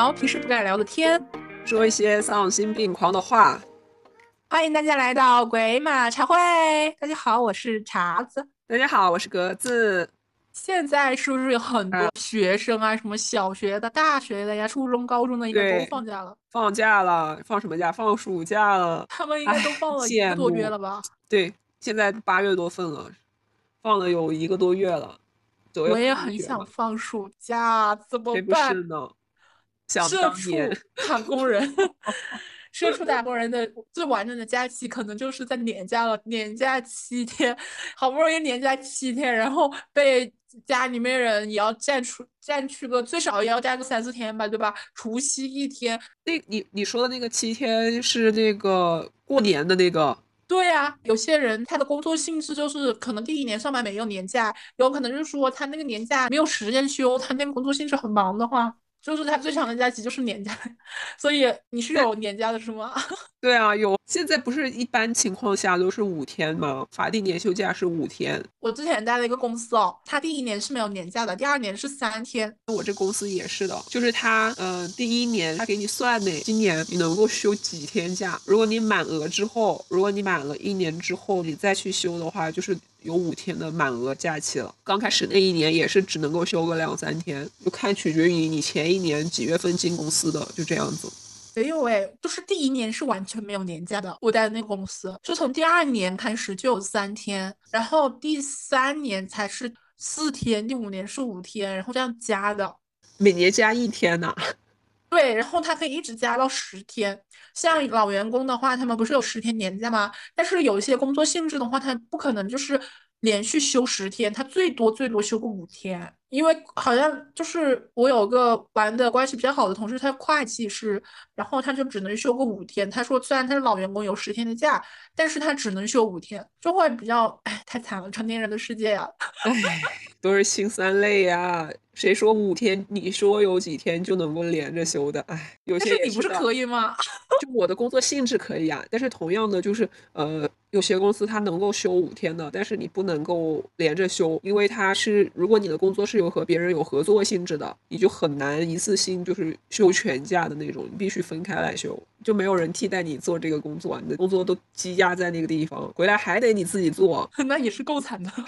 聊平时不敢聊的天，说一些丧心病狂的话。欢迎大家来到鬼马茶会。大家好，我是茶子。大家好，我是格子。现在是不是有很多学生啊？什么小学的、大学的呀、初中、高中的，应该都放假了。放假了，放什么假？放暑假了。他们应该都放了一个多月了吧？对，现在八月多份了，放了有一个多月了。我也很想放暑假，怎么办呢？社畜打工人，社畜打工人的最完整的假期可能就是在年假了，年假七天，好不容易年假七天，然后被家里面人也要占出占去个最少也要占个三四天吧，对吧？除夕一天，那你你说的那个七天是那个过年的那个？对呀，有些人他的工作性质就是可能第一年上班没有年假，有可能就是说他那个年假没有时间休，他那个工作性质很忙的话。就是他最长的假期就是年假，所以你是有年假的是吗？对啊，有。现在不是一般情况下都是五天吗？法定年休假是五天。我之前待了一个公司哦，他第一年是没有年假的，第二年是三天。我这公司也是的，就是他，呃，第一年他给你算的，今年你能够休几天假？如果你满额之后，如果你满了一年之后，你再去休的话，就是。有五天的满额假期了。刚开始那一年也是只能够休个两三天，就看取决于你前一年几月份进公司的，就这样子。没有哎，就是第一年是完全没有年假的。我待的那个公司，就从第二年开始就有三天，然后第三年才是四天，第五年是五天，然后这样加的。每年加一天呢？对，然后他可以一直加到十天。像老员工的话，他们不是有十天年假吗？但是有一些工作性质的话，他不可能就是连续休十天，他最多最多休个五天。因为好像就是我有个玩的关系比较好的同事，他会计师，然后他就只能休个五天。他说虽然他是老员工，有十天的假，但是他只能休五天，就会比较哎，太惨了，成年人的世界呀，哎，都是心酸泪呀。谁说五天？你说有几天就能够连着休的？哎，有些你不是可以吗？就我的工作性质可以啊，但是同样的就是呃，有些公司它能够休五天的，但是你不能够连着休，因为它是如果你的工作是有和别人有合作性质的，你就很难一次性就是休全假的那种，你必须分开来休，就没有人替代你做这个工作，你的工作都积压在那个地方，回来还得你自己做，那也是够惨的。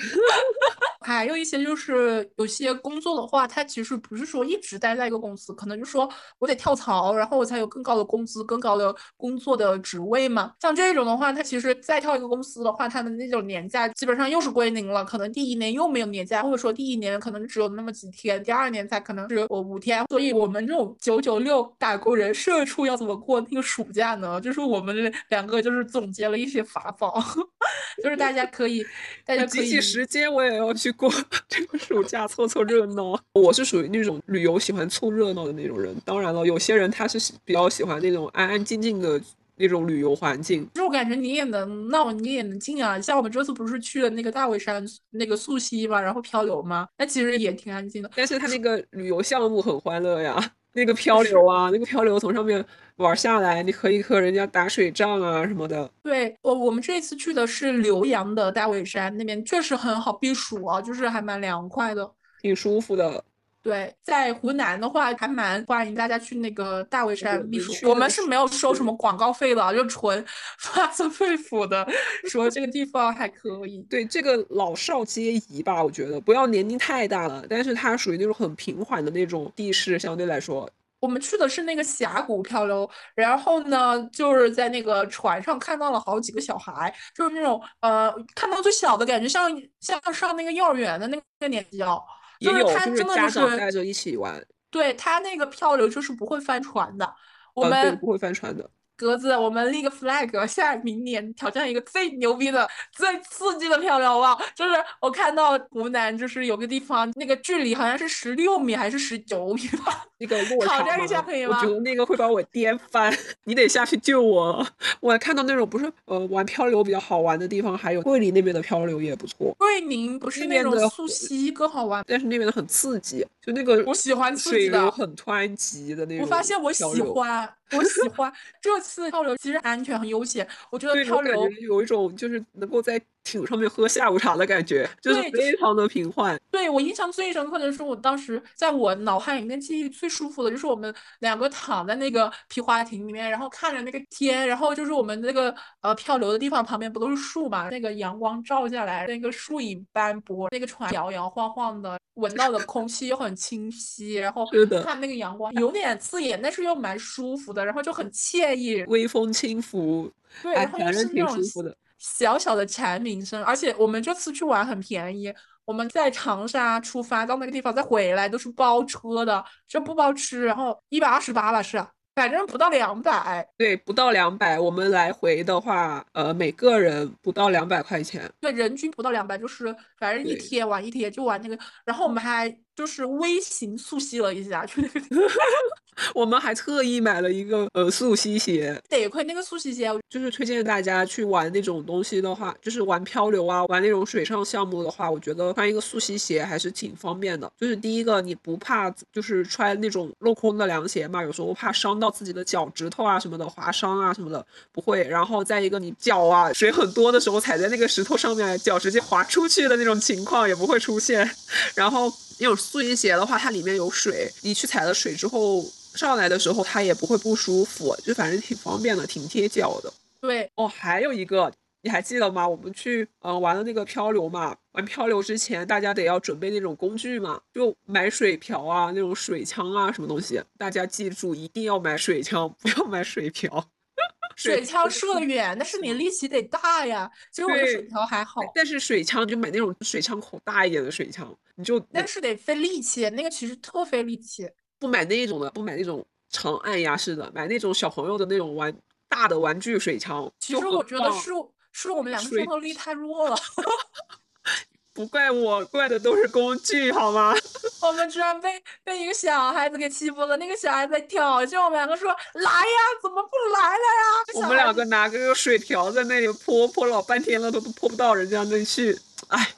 还有一些就是有些工作的话，它其实不是说一直待在一个公司，可能就说我得跳槽，然后我才有更高的工资、更高的工作的职位嘛。像这种的话，它其实再跳一个公司的话，它的那种年假基本上又是归零了。可能第一年又没有年假，或者说第一年可能只有那么几天，第二年才可能是我五天。所以我们这种九九六打工人社畜要怎么过那个暑假呢？就是我们两个就是总结了一些法宝，就是大家可以，大家可以。挤时间，我也要去。过 这个暑假凑凑热闹，我是属于那种旅游喜欢凑热闹的那种人。当然了，有些人他是比较喜欢那种安安静静的那种旅游环境。就我感觉你也能闹，你也能静啊。像我们这次不是去了那个大围山那个溯溪嘛，然后漂流嘛，那其实也挺安静的。但是他那个旅游项目很欢乐呀。那个漂流啊，那个漂流从上面玩下来，你可以和人家打水仗啊什么的。对，我我们这次去的是浏阳的大尾山，那边确实很好避暑啊，就是还蛮凉快的，挺舒服的。对，在湖南的话，还蛮欢迎大家去那个大围山避暑。我们是没有收什么广告费的，就纯 发自肺腑的说这个地方还可以。对，这个老少皆宜吧，我觉得不要年龄太大了，但是它属于那种很平缓的那种地势，相对来说。我们去的是那个峡谷漂流，然后呢，就是在那个船上看到了好几个小孩，就是那种呃，看到最小的感觉像像上那个幼儿园的那个年纪哦。就是他真的就是带着一起玩，对他那个漂流就是不会翻船的，我们不会翻船的。格子，我们立个 flag，下明年挑战一个最牛逼的、最刺激的漂流啊！就是我看到湖南，就是有个地方，那个距离好像是十六米还是十九米吧？那个落挑战一下可以吗？我觉得那个会把我颠翻，你得下去救我。我还看到那种不是呃玩漂流比较好玩的地方，还有桂林那边的漂流也不错。桂林不是那种溯溪更好玩，但是那边的很刺激，就那个我喜欢水流很湍急的那种。我发现我喜欢。我喜欢这次漂流，其实安全很悠闲。我觉得漂流有一种就是能够在艇上面喝下午茶的感觉，就是非常的平缓。对我印象最深刻的是，我当时在我脑海里面记忆最舒服的就是我们两个躺在那个皮划艇里面，然后看着那个天，然后就是我们那个呃漂流的地方旁边不都是树嘛，那个阳光照下来，那个树影斑驳，那个船摇摇晃晃的，闻到的空气又很清晰，然后看那个阳光有点刺眼，但是又蛮舒服的，然后就很惬意，微风轻拂，对，然后又是挺舒服的。小小的蝉鸣声，而且我们这次去玩很便宜，我们在长沙出发到那个地方再回来都是包车的，这不包吃，然后一百二十八吧是，反正不到两百，对，不到两百，我们来回的话，呃，每个人不到两百块钱，对，人均不到两百，就是反正一天玩一天就玩那个，然后我们还。就是微型速吸了一下，去那个。我们还特意买了一个呃速吸鞋。得亏那个速吸鞋，就是推荐大家去玩那种东西的话，就是玩漂流啊，玩那种水上项目的话，我觉得穿一个速吸鞋还是挺方便的。就是第一个，你不怕就是穿那种镂空的凉鞋嘛，有时候怕伤到自己的脚趾头啊什么的，划伤啊什么的不会。然后再一个，你脚啊水很多的时候踩在那个石头上面，脚直接滑出去的那种情况也不会出现。然后。那种速吸鞋的话，它里面有水，你去踩了水之后上来的时候，它也不会不舒服，就反正挺方便的，挺贴脚的。对哦，还有一个，你还记得吗？我们去嗯玩的那个漂流嘛，玩漂流之前，大家得要准备那种工具嘛，就买水瓢啊，那种水枪啊，什么东西，大家记住一定要买水枪，不要买水瓢。水枪射得远，但是你力气得大呀。其实我的水枪还好，但是水枪就买那种水枪口大一点的水枪，你就但是得费力气，那个其实特费力气。不买那种的，不买那种长按压式的，买那种小朋友的那种玩大的玩具水枪。其实我觉得是是我们两个战斗力太弱了。不怪我，怪的都是工具，好吗？我们居然被被一个小孩子给欺负了。那个小孩子挑衅我们两个说：“来呀，怎么不来了呀？” 我们两个拿个水瓢在那里泼，泼老半天了，都泼不到人家那去。哎，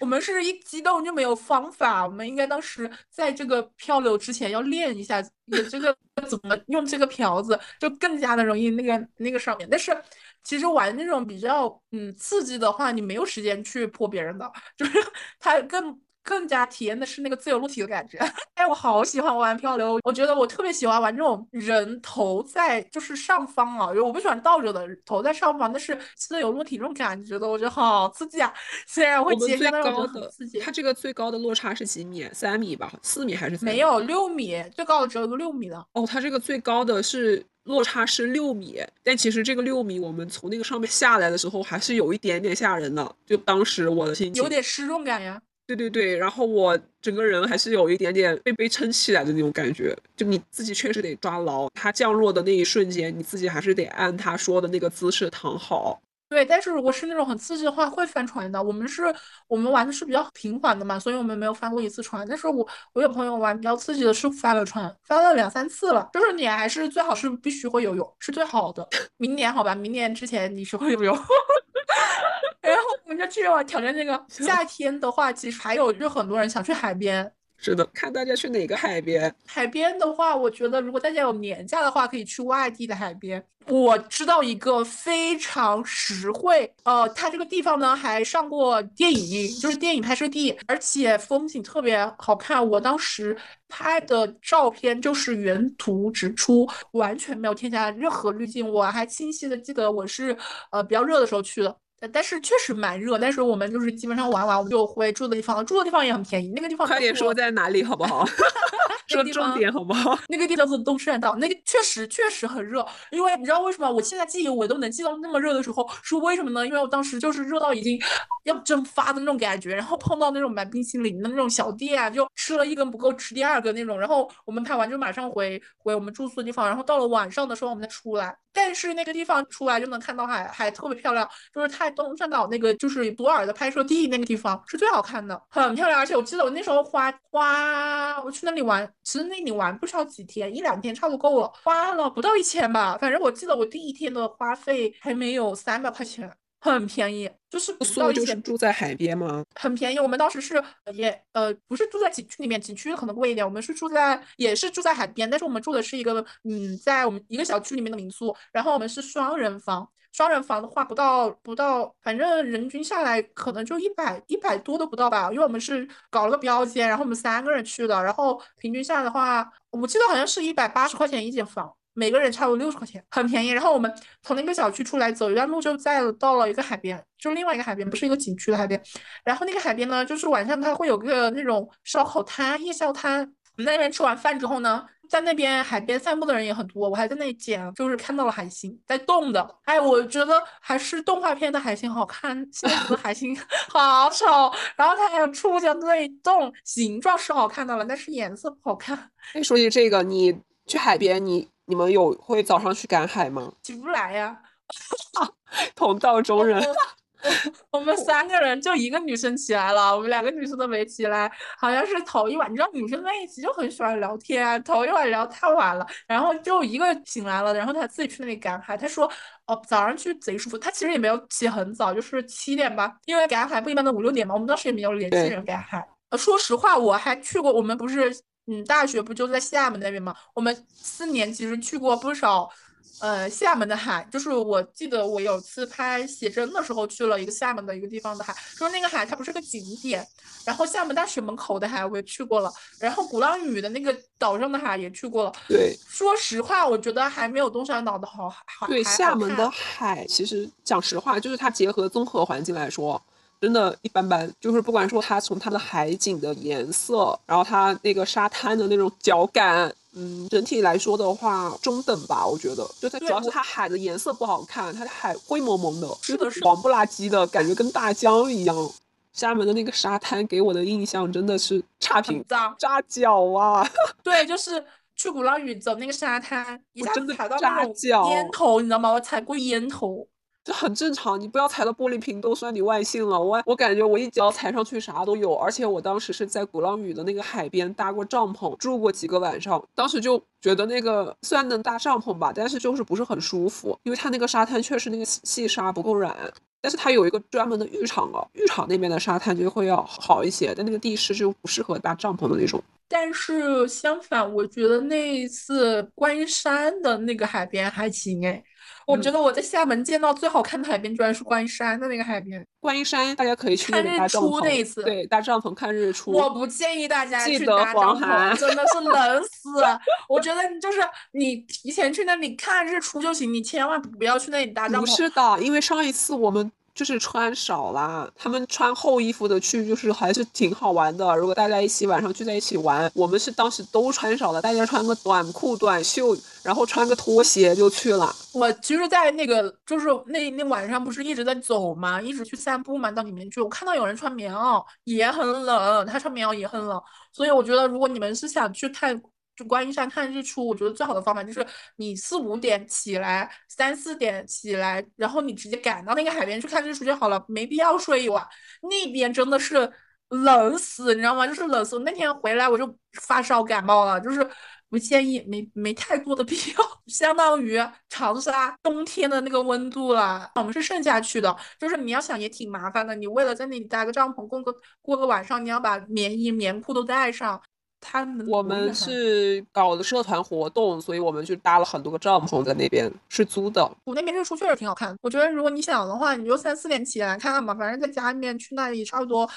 我们是一激动就没有方法。我们应该当时在这个漂流之前要练一下，也这个怎么用这个瓢子，就更加的容易那个那个上面。但是。其实玩那种比较嗯刺激的话，你没有时间去泼别人的，就是 他更更加体验的是那个自由落体的感觉。哎，我好喜欢玩漂流，我觉得我特别喜欢玩这种人头在就是上方啊，我不喜欢倒着的头在上方，但是自由落体这种感觉的，我觉得好刺激啊！虽然会接下那种刺激。它这个最高的落差是几米？三米吧？四米还是？没有六米，最高的只有个六米的。哦，它这个最高的是。落差是六米，但其实这个六米，我们从那个上面下来的时候，还是有一点点吓人的。就当时我的心情有点失重感呀。对对对，然后我整个人还是有一点点被被撑起来的那种感觉。就你自己确实得抓牢它降落的那一瞬间，你自己还是得按他说的那个姿势躺好。对，但是如果是那种很刺激的话，会翻船的。我们是，我们玩的是比较平缓的嘛，所以我们没有翻过一次船。但是我我有朋友玩比较刺激的，是翻了船，翻了两三次了。就是你还是最好是必须会游泳，是最好的。明年好吧，明年之前你学会游泳，我们就去玩挑战这个。夏天的话，其实还有就很多人想去海边。是的，看大家去哪个海边。海边的话，我觉得如果大家有年假的话，可以去外地的海边。我知道一个非常实惠，呃，它这个地方呢还上过电影，就是电影拍摄地，而且风景特别好看。我当时拍的照片就是原图直出，完全没有添加任何滤镜。我还清晰的记得我是呃比较热的时候去的。但是确实蛮热，但是我们就是基本上玩完我们就回住的地方，住的地方也很便宜。那个地方快点说在哪里好不好？说重点好不好？那个地方叫做东山岛，那个确实确实很热。因为你知道为什么？我现在记忆我都能记到那么热的时候，是为什么呢？因为我当时就是热到已经要蒸发的那种感觉，然后碰到那种卖冰淇淋的那种小店，就吃了一根不够吃第二个那种。然后我们拍完就马上回回我们住宿的地方，然后到了晚上的时候我们再出来。但是那个地方出来就能看到海，海特别漂亮，就是太东山岛那个就是博尔的拍摄地那个地方是最好看的，很漂亮。而且我记得我那时候花花我去那里玩，其实那里玩不需要几天，一两天差不多够了，花了不到一千吧。反正我记得我第一天的花费还没有三百块钱。很便宜，就是住宿就是住在海边吗？很便宜，我们当时是也呃不是住在景区里面，景区可能贵一点。我们是住在也是住在海边，但是我们住的是一个嗯在我们一个小区里面的民宿，然后我们是双人房。双人房的话，不到不到，反正人均下来可能就一百一百多都不到吧。因为我们是搞了个标间，然后我们三个人去的，然后平均下来的话，我记得好像是一百八十块钱一间房。每个人差不多六十块钱，很便宜。然后我们从那个小区出来，走一段路就再到了一个海边，就另外一个海边，不是一个景区的海边。然后那个海边呢，就是晚上它会有个那种烧烤摊、夜宵摊。我们那边吃完饭之后呢，在那边海边散步的人也很多。我还在那里捡，就是看到了海星在动的。哎，我觉得还是动画片的海星好看，现实的海星 好丑。然后它还有触角对动，形状是好看的了，但是颜色不好看。哎，说起这个，你去海边，你。你们有会早上去赶海吗？起不来呀，同道中人。我们三个人就一个女生起来了，我们两个女生都没起来。好像是头一晚，你知道女生在一起就很喜欢聊天，头一晚聊太晚了，然后就一个醒来了，然后她自己去那里赶海。她说哦，早上去贼舒服。她其实也没有起很早，就是七点吧，因为赶海不一般都五六点嘛。我们当时也没有联系人赶海。呃，说实话，我还去过，我们不是。嗯，大学不就在厦门那边嘛？我们四年其实去过不少，呃，厦门的海。就是我记得我有次拍写真的时候去了一个厦门的一个地方的海，就是那个海它不是个景点。然后厦门大学门口的海我也去过了，然后鼓浪屿的那个岛上的海也去过了。对，说实话，我觉得还没有东山岛的好。对，厦门的海其实讲实话，就是它结合综合环境来说。真的一般般，就是不管说它从它的海景的颜色，然后它那个沙滩的那种脚感，嗯，整体来说的话中等吧，我觉得。就它主要是它海的颜色不好看，它的海灰蒙蒙的，是的是黄不拉几的感觉，跟大江一样。厦门的那个沙滩给我的印象真的是差评，脏扎脚啊！对，就是去鼓浪屿走那个沙滩，一下子踩到那种烟头，你知道吗？我踩过烟头。这很正常，你不要踩到玻璃瓶都算你万幸了。我我感觉我一脚踩上去啥都有，而且我当时是在鼓浪屿的那个海边搭过帐篷，住过几个晚上。当时就觉得那个虽然能搭帐篷吧，但是就是不是很舒服，因为它那个沙滩确实那个细沙不够软。但是它有一个专门的浴场哦，浴场那边的沙滩就会要好一些，但那个地势就不适合搭帐篷的那种。但是相反，我觉得那一次观音山的那个海边还行哎。我觉得我在厦门见到最好看的海边，居然是观音山的那个海边。观音山，大家可以去看日出那一次，对，搭帐篷看日出。我不建议大家去搭帐篷，真的是冷死。我觉得就是你提前去那里看日出就行，你千万不要去那里搭帐篷。不是的，因为上一次我们。就是穿少了，他们穿厚衣服的去，就是还是挺好玩的。如果大家一起晚上聚在一起玩，我们是当时都穿少了，大家穿个短裤、短袖，然后穿个拖鞋就去了。我其实，在那个就是那那晚上不是一直在走吗？一直去散步嘛，到里面去。我看到有人穿棉袄，也很冷，他穿棉袄也很冷。所以我觉得，如果你们是想去看。就观音山看日出，我觉得最好的方法就是你四五点起来，三四点起来，然后你直接赶到那个海边去看日出就好了，没必要睡一晚。那边真的是冷死，你知道吗？就是冷死。那天回来我就发烧感冒了，就是不建议，没没太多的必要。相当于长沙冬天的那个温度了。我们是盛夏去的，就是你要想也挺麻烦的，你为了在那里搭个帐篷过个过个晚上，你要把棉衣棉裤都带上。他们我们是搞的社团活动，所以我们就搭了很多个帐篷在那边，是租的。我那边日出确实挺好看，我觉得如果你想的话，你就三四点起来看看吧，反正在家里面去那里差不多。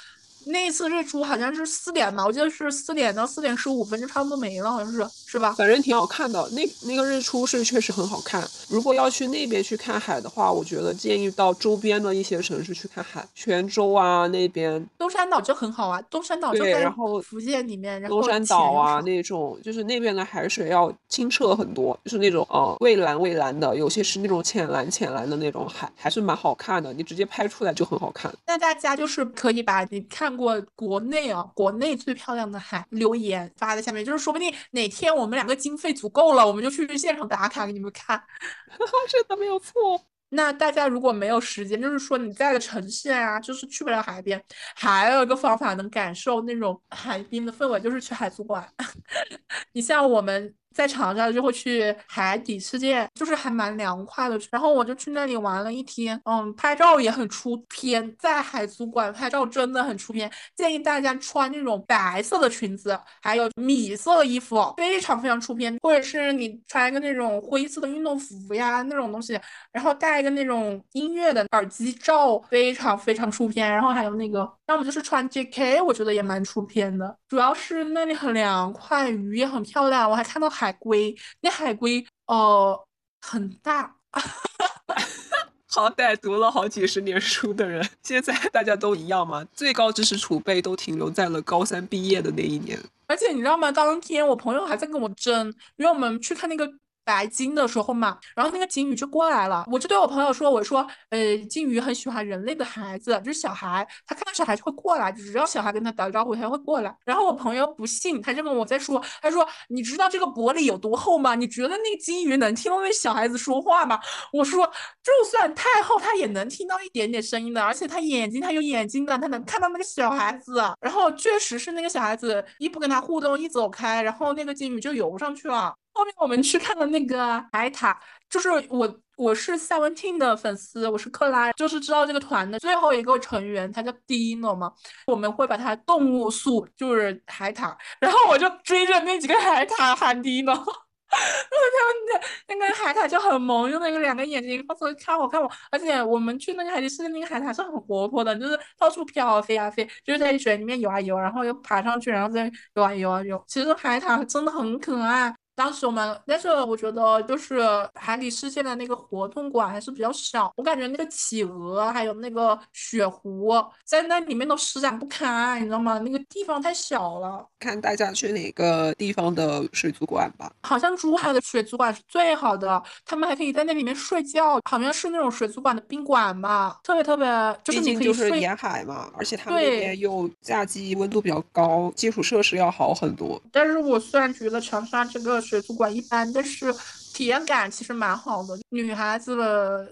那一次日出好像是四点吧，我记得是四点到四点十五分就差不多没了，好像是是吧？反正挺好看的，那那个日出是确实很好看。如果要去那边去看海的话，我觉得建议到周边的一些城市去看海，泉州啊那边。东山岛就很好啊，东山岛就在福建里面，然后东山岛啊那种，就是那边的海水要清澈很多，就是那种呃蔚蓝蔚蓝的，有些是那种浅蓝浅蓝的那种海，还是蛮好看的。你直接拍出来就很好看。那大家就是可以把你看。过国内啊，国内最漂亮的海，留言发在下面，就是说不定哪天我们两个经费足够了，我们就去现场打卡给你们看，这都没有错。那大家如果没有时间，就是说你在的城市啊，就是去不了海边，还有一个方法能感受那种海滨的氛围，就是去海族馆。你像我们在长沙就会去海底世界，就是还蛮凉快的。然后我就去那里玩了一天，嗯，拍照也很出片，在海族馆拍照真的很出片。建议大家穿那种白色的裙子，还有米色的衣服，非常非常出片。或者是你穿一个那种灰色的运动服呀，那种东西，然后戴一个那种音乐的耳机罩，非常非常出片。然后还有那个，要么就是穿 JK，我觉得也蛮出片的。主要是那里很凉快，鱼也很漂亮，我还看到海龟。那海龟哦很大，好歹读了好几十年书的人，现在大家都一样嘛？最高知识储备都停留在了高三毕业的那一年。而且你知道吗？当天我朋友还在跟我争，因为我们去看那个。白鲸的时候嘛，然后那个鲸鱼就过来了，我就对我朋友说：“我说，呃，鲸鱼很喜欢人类的孩子，就是小孩，他看到小孩就会过来，只要小孩跟他打招呼，他就会过来。”然后我朋友不信，他就跟我在说：“他说，你知道这个玻璃有多厚吗？你觉得那个鲸鱼能听到那小孩子说话吗？”我说：“就算太厚，它也能听到一点点声音的，而且它眼睛，它有眼睛的，它能看到那个小孩子。”然后确实是那个小孩子一不跟他互动，一走开，然后那个鲸鱼就游上去了。后面我们去看了那个海塔，就是我我是 Seventeen 的粉丝，我是克拉，就是知道这个团的最后一个成员，他叫 Dino 嘛，我们会把他动物塑，就是海塔，然后我就追着那几个海塔喊 Dino，然后他们那那个海塔就很萌，用那个两个眼睛，到处看我看我，而且我们去那个海底世界那个海塔是很活泼的，就是到处飘啊飞啊飞，就是在水里面游啊游，然后又爬上去，然后再游啊游啊游，其实海獭真的很可爱。当时我们，但是我觉得就是海底世界的那个活动馆还是比较小，我感觉那个企鹅还有那个雪狐在那里面都施展不开，你知道吗？那个地方太小了。看大家去哪个地方的水族馆吧。好像珠海的水族馆是最好的，他们还可以在那里面睡觉，好像是那种水族馆的宾馆吧，特别特别，就是你可以睡。沿海嘛，而且他们那边又夏季温度比较高，基础设施要好很多。但是我虽然觉得长沙这个。水族馆一般，但是体验感其实蛮好的。女孩子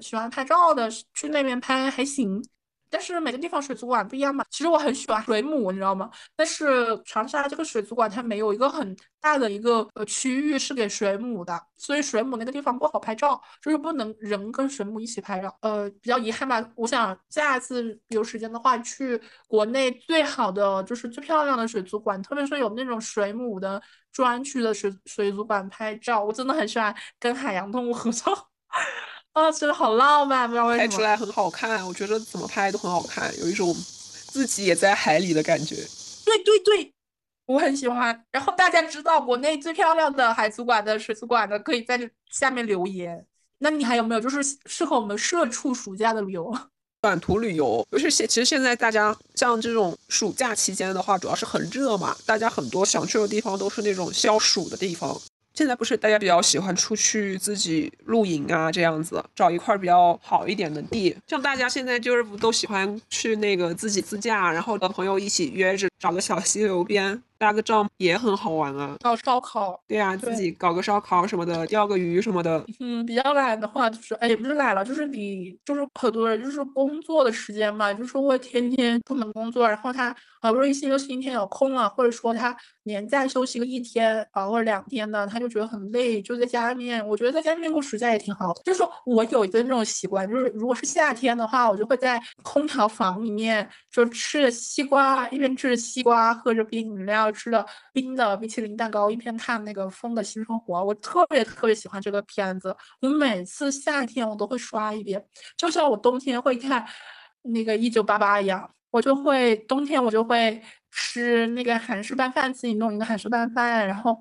喜欢拍照的，去那边拍还行。但是每个地方水族馆不一样嘛。其实我很喜欢水母，你知道吗？但是长沙这个水族馆它没有一个很大的一个呃区域是给水母的，所以水母那个地方不好拍照，就是不能人跟水母一起拍照。呃，比较遗憾吧。我想下次有时间的话，去国内最好的就是最漂亮的水族馆，特别是有那种水母的专区的水水族馆拍照。我真的很喜欢跟海洋动物合照。啊，真的好浪漫，不知道为什么拍出来很好看。我觉得怎么拍都很好看，有一种自己也在海里的感觉。对对对，我很喜欢。然后大家知道国内最漂亮的海族馆的水族馆的，可以在这下面留言。那你还有没有就是适合我们社畜暑假的旅游？短途旅游，就是现其实现在大家像这种暑假期间的话，主要是很热嘛，大家很多想去的地方都是那种消暑的地方。现在不是大家比较喜欢出去自己露营啊，这样子找一块比较好一点的地。像大家现在就是不都喜欢去那个自己自驾，然后和朋友一起约着找个小溪流边。搭个帐也很好玩啊，搞烧烤，对呀，自己搞个烧烤什么的，钓个鱼什么的。嗯，比较懒的话，就是哎，也不是懒了，就是你就是很多人就是工作的时间嘛，就是会天天出门工作，然后他好不容易星期六、星期天有空了，或者说他年假休息个一天啊或者两天的，他就觉得很累，就在家里面。我觉得在家里面过暑假也挺好的。就是说我有一个那种习惯，就是如果是夏天的话，我就会在空调房里面就吃着西瓜，一边吃着西瓜，喝着冰饮料。吃的冰的冰淇淋蛋糕，一边看那个《风的新生活》，我特别特别喜欢这个片子。我每次夏天我都会刷一遍，就像我冬天会看那个《一九八八》一样，我就会冬天我就会吃那个韩式拌饭，自己弄一个韩式拌饭，然后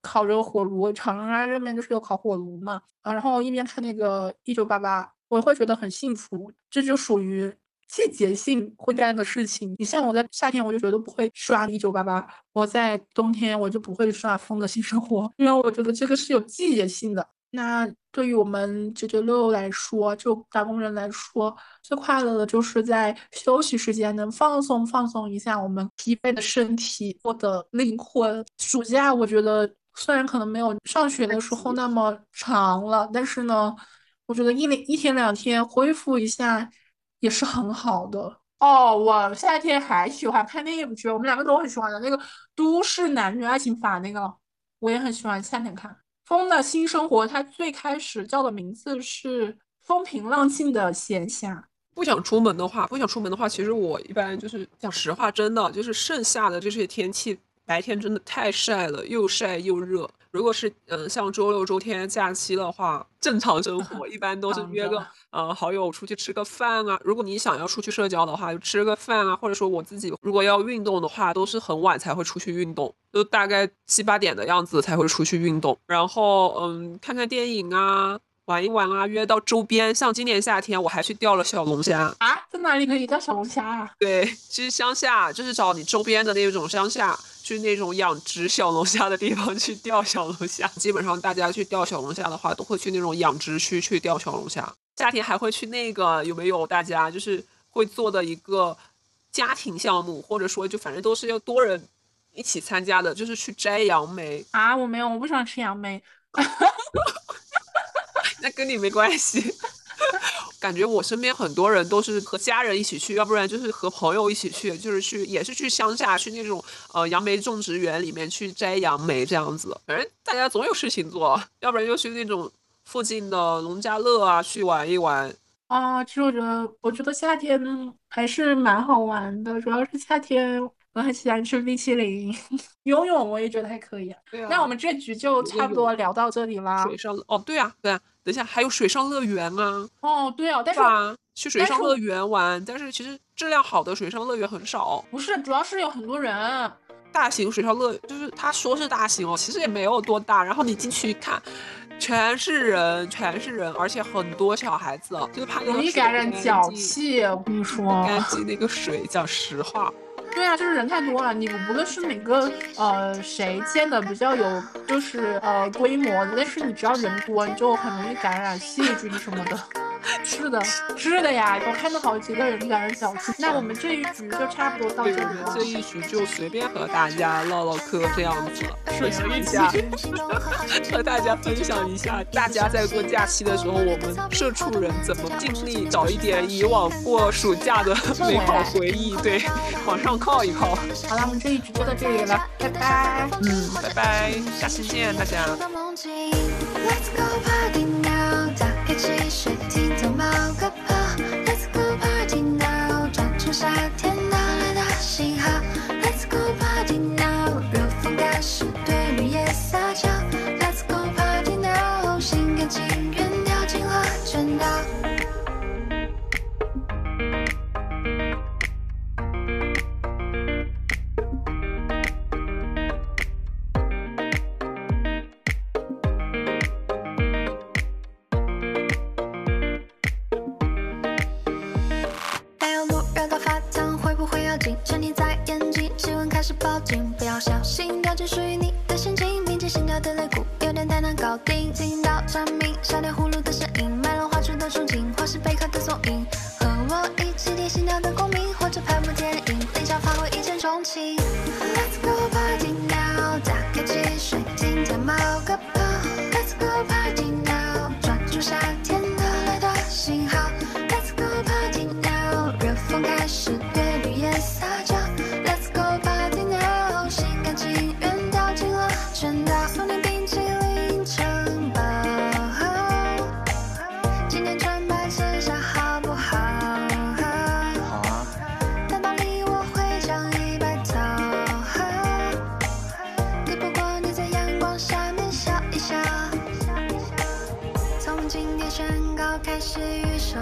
烤着火炉，长沙这边就是有烤火炉嘛，啊，然后一边看那个《一九八八》，我会觉得很幸福，这就属于。季节性会干的事情，你像我在夏天，我就绝对不会刷一九八八；我在冬天，我就不会刷《风的新生活》，因为我觉得这个是有季节性的。那对于我们九九六来说，就打工人来说，最快乐的就是在休息时间能放松放松一下我们疲惫的身体或者灵魂。暑假我觉得虽然可能没有上学的时候那么长了，但是呢，我觉得一两一天两天恢复一下。也是很好的哦。我夏天还喜欢看那一部剧，我们两个都很喜欢的那个《都市男女爱情法》那个。我也很喜欢夏天看《风的新生活》，它最开始叫的名字是《风平浪静的闲暇》。不想出门的话，不想出门的话，其实我一般就是讲实话，真的就是盛夏的这些天气，白天真的太晒了，又晒又热。如果是嗯像周六周天假期的话，正常生活一般都是约个呃好友出去吃个饭啊。如果你想要出去社交的话，就吃个饭啊，或者说我自己如果要运动的话，都是很晚才会出去运动，都大概七八点的样子才会出去运动。然后嗯看看电影啊。玩一玩啊，约到周边，像今年夏天我还去钓了小龙虾啊，在哪里可以钓小龙虾啊？对，其实乡下就是找你周边的那种乡下，去那种养殖小龙虾的地方去钓小龙虾。基本上大家去钓小龙虾的话，都会去那种养殖区去钓小龙虾。夏天还会去那个有没有？大家就是会做的一个家庭项目，或者说就反正都是要多人一起参加的，就是去摘杨梅啊。我没有，我不喜欢吃杨梅。那跟你没关系，感觉我身边很多人都是和家人一起去，要不然就是和朋友一起去，就是去也是去乡下去那种呃杨梅种植园里面去摘杨梅这样子。反正大家总有事情做，要不然就去那种附近的农家乐啊去玩一玩。啊，其实我觉得我觉得夏天还是蛮好玩的，主要是夏天。我很喜欢吃冰淇淋，游泳我也觉得还可以啊。那我们这局就差不多聊到这里啦。水上哦，对啊，对啊，等一下还有水上乐园啊。哦，对啊，但是去水上乐园玩，但是其实质量好的水上乐园很少。不是，主要是有很多人。大型水上乐就是他说是大型哦，其实也没有多大。然后你进去一看，全是人，全是人，而且很多小孩子，就是怕容易感染脚气。我跟你说，干净那个水，讲实话。对啊，就是人太多了，你无论是哪个呃谁建的比较有就是呃规模，但是你只要人多，你就很容易感染细菌什么的。是的，是的呀，我看到好几个人感染小气。那我们这一局就差不多到这里了。这一局就随便和大家唠唠嗑这样子，分享一下，和大家分享一下，大家在过假期的时候，我们社畜人怎么尽力找一点以往过暑假的美好回忆，对，往上靠一靠。好了，我们这一局就到这里了，拜拜。嗯，拜拜，下期见，大家。一起水晶头冒个泡 up.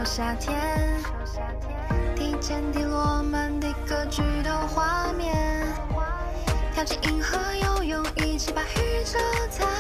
夏天，提前提落满地歌剧的画面，跳进银河游泳，一起把宇宙踏。